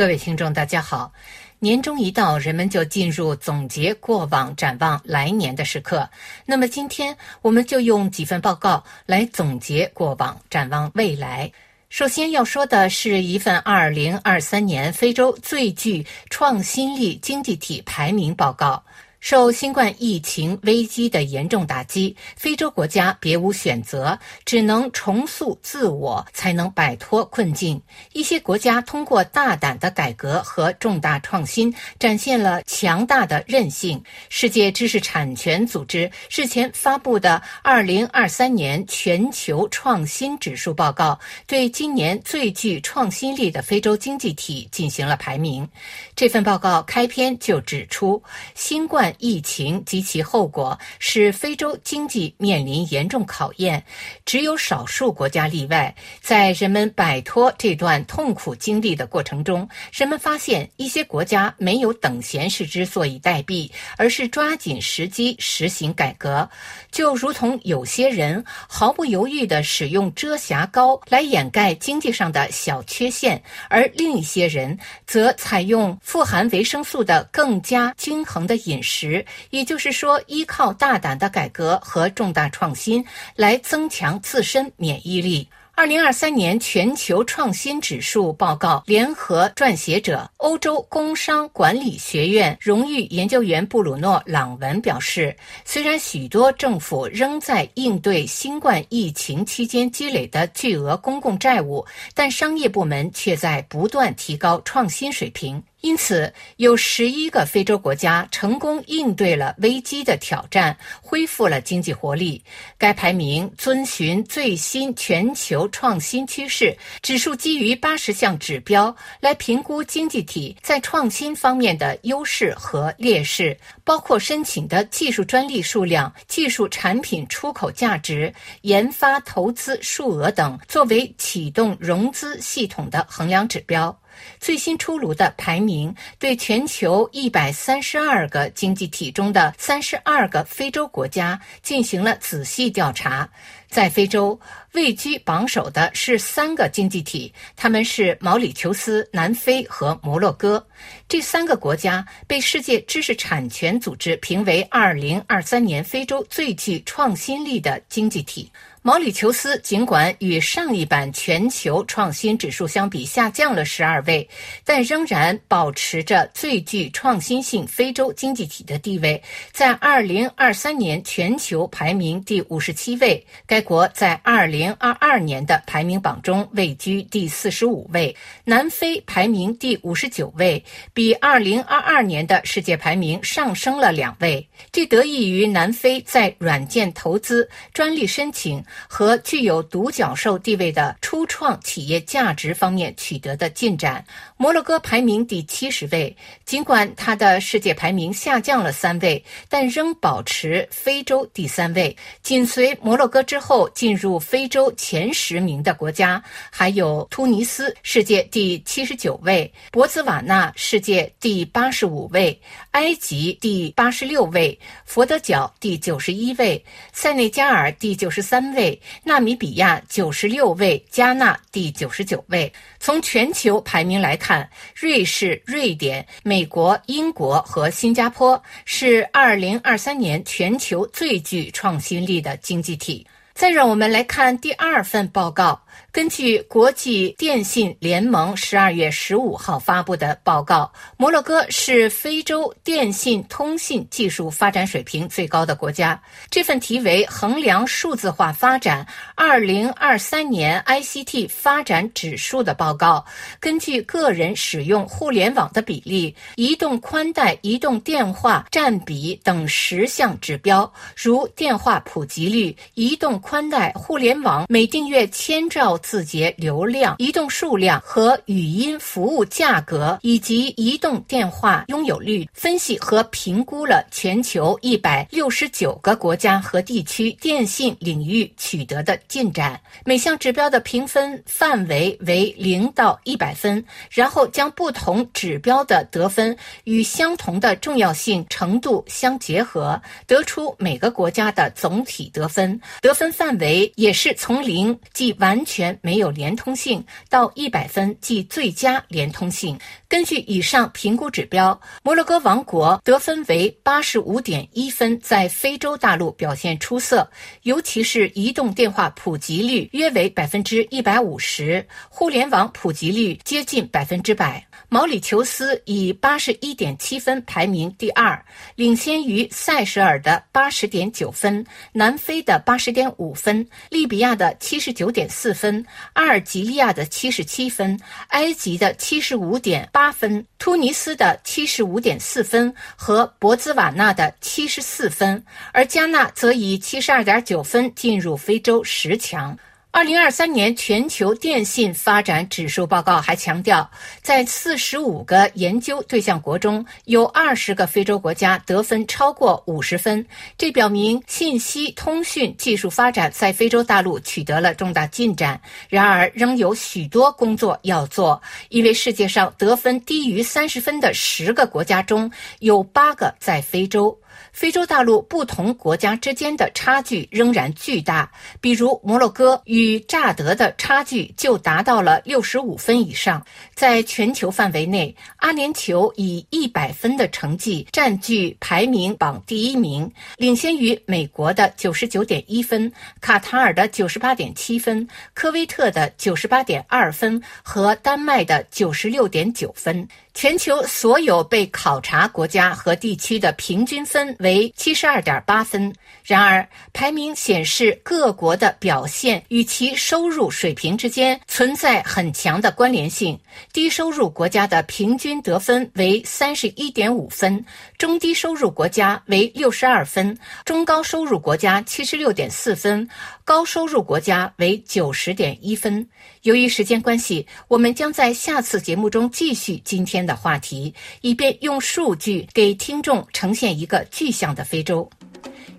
各位听众，大家好。年终一到，人们就进入总结过往、展望来年的时刻。那么，今天我们就用几份报告来总结过往、展望未来。首先要说的是一份2023年非洲最具创新力经济体排名报告。受新冠疫情危机的严重打击，非洲国家别无选择，只能重塑自我，才能摆脱困境。一些国家通过大胆的改革和重大创新，展现了强大的韧性。世界知识产权组织日前发布的2023年全球创新指数报告，对今年最具创新力的非洲经济体进行了排名。这份报告开篇就指出，新冠。疫情及其后果使非洲经济面临严重考验，只有少数国家例外。在人们摆脱这段痛苦经历的过程中，人们发现一些国家没有等闲视之，坐以待毙，而是抓紧时机实行改革。就如同有些人毫不犹豫地使用遮瑕膏来掩盖经济上的小缺陷，而另一些人则采用富含维生素的更加均衡的饮食。时，也就是说，依靠大胆的改革和重大创新来增强自身免疫力。二零二三年全球创新指数报告联合撰写者、欧洲工商管理学院荣誉研究员布鲁诺·朗文表示，虽然许多政府仍在应对新冠疫情期间积累的巨额公共债务，但商业部门却在不断提高创新水平。因此，有十一个非洲国家成功应对了危机的挑战，恢复了经济活力。该排名遵循最新全球创新趋势指数，基于八十项指标来评估经济体在创新方面的优势和劣势，包括申请的技术专利数量、技术产品出口价值、研发投资数额等，作为启动融资系统的衡量指标。最新出炉的排名对全球一百三十二个经济体中的三十二个非洲国家进行了仔细调查。在非洲位居榜首的是三个经济体，他们是毛里求斯、南非和摩洛哥。这三个国家被世界知识产权组织评为二零二三年非洲最具创新力的经济体。毛里求斯尽管与上一版全球创新指数相比下降了十二位，但仍然保持着最具创新性非洲经济体的地位，在二零二三年全球排名第五十七位。该国在二零二二年的排名榜中位居第四十五位，南非排名第五十九位，比二零二二年的世界排名上升了两位。这得益于南非在软件投资、专利申请。和具有独角兽地位的初创企业价值方面取得的进展。摩洛哥排名第七十位，尽管它的世界排名下降了三位，但仍保持非洲第三位。紧随摩洛哥之后后进入非洲前十名的国家还有突尼斯，世界第七十九位；博兹瓦纳，世界第八十五位；埃及第八十六位；佛得角第九十一位；塞内加尔第九十三。位，纳米比亚九十六位，加纳第九十九位。从全球排名来看，瑞士、瑞典、美国、英国和新加坡是二零二三年全球最具创新力的经济体。再让我们来看第二份报告。根据国际电信联盟十二月十五号发布的报告，摩洛哥是非洲电信通信技术发展水平最高的国家。这份题为《衡量数字化发展二零二三年 ICT 发展指数》的报告，根据个人使用互联网的比例、移动宽带、移动电话占比等十项指标，如电话普及率、移动宽带互联网每订阅千兆。字节流量、移动数量和语音服务价格，以及移动电话拥有率，分析和评估了全球一百六十九个国家和地区电信领域取得的进展。每项指标的评分范围为零到一百分，然后将不同指标的得分与相同的重要性程度相结合，得出每个国家的总体得分。得分范围也是从零即完全没有连通性到一百分即最佳连通性。根据以上评估指标，摩洛哥王国得分为八十五点一分，在非洲大陆表现出色，尤其是移动电话普及率约为百分之一百五十，互联网普及率接近百分之百。毛里求斯以八十一点七分排名第二，领先于塞舌尔的八十点九分、南非的八十点五分、利比亚的七十九点四分、阿尔及利亚的七十七分、埃及的七十五点八分、突尼斯的七十五点四分和博兹瓦纳的七十四分，而加纳则以七十二点九分进入非洲十强。二零二三年全球电信发展指数报告还强调，在四十五个研究对象国中，有二十个非洲国家得分超过五十分。这表明信息通讯技术发展在非洲大陆取得了重大进展。然而，仍有许多工作要做，因为世界上得分低于三十分的十个国家中有八个在非洲。非洲大陆不同国家之间的差距仍然巨大，比如摩洛哥与乍得的差距就达到了六十五分以上。在全球范围内，阿联酋以一百分的成绩占据排名榜第一名，领先于美国的九十九点一分、卡塔尔的九十八点七分、科威特的九十八点二分和丹麦的九十六点九分。全球所有被考察国家和地区的平均分为七十二点八分。然而，排名显示各国的表现与其收入水平之间存在很强的关联性。低收入国家的平均得分为三十一点五分，中低收入国家为六十二分，中高收入国家七十六点四分，高收入国家为九十点一分。由于时间关系，我们将在下次节目中继续今天的话题，以便用数据给听众呈现一个具象的非洲。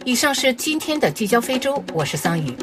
以上是今天的聚焦非洲，我是桑宇。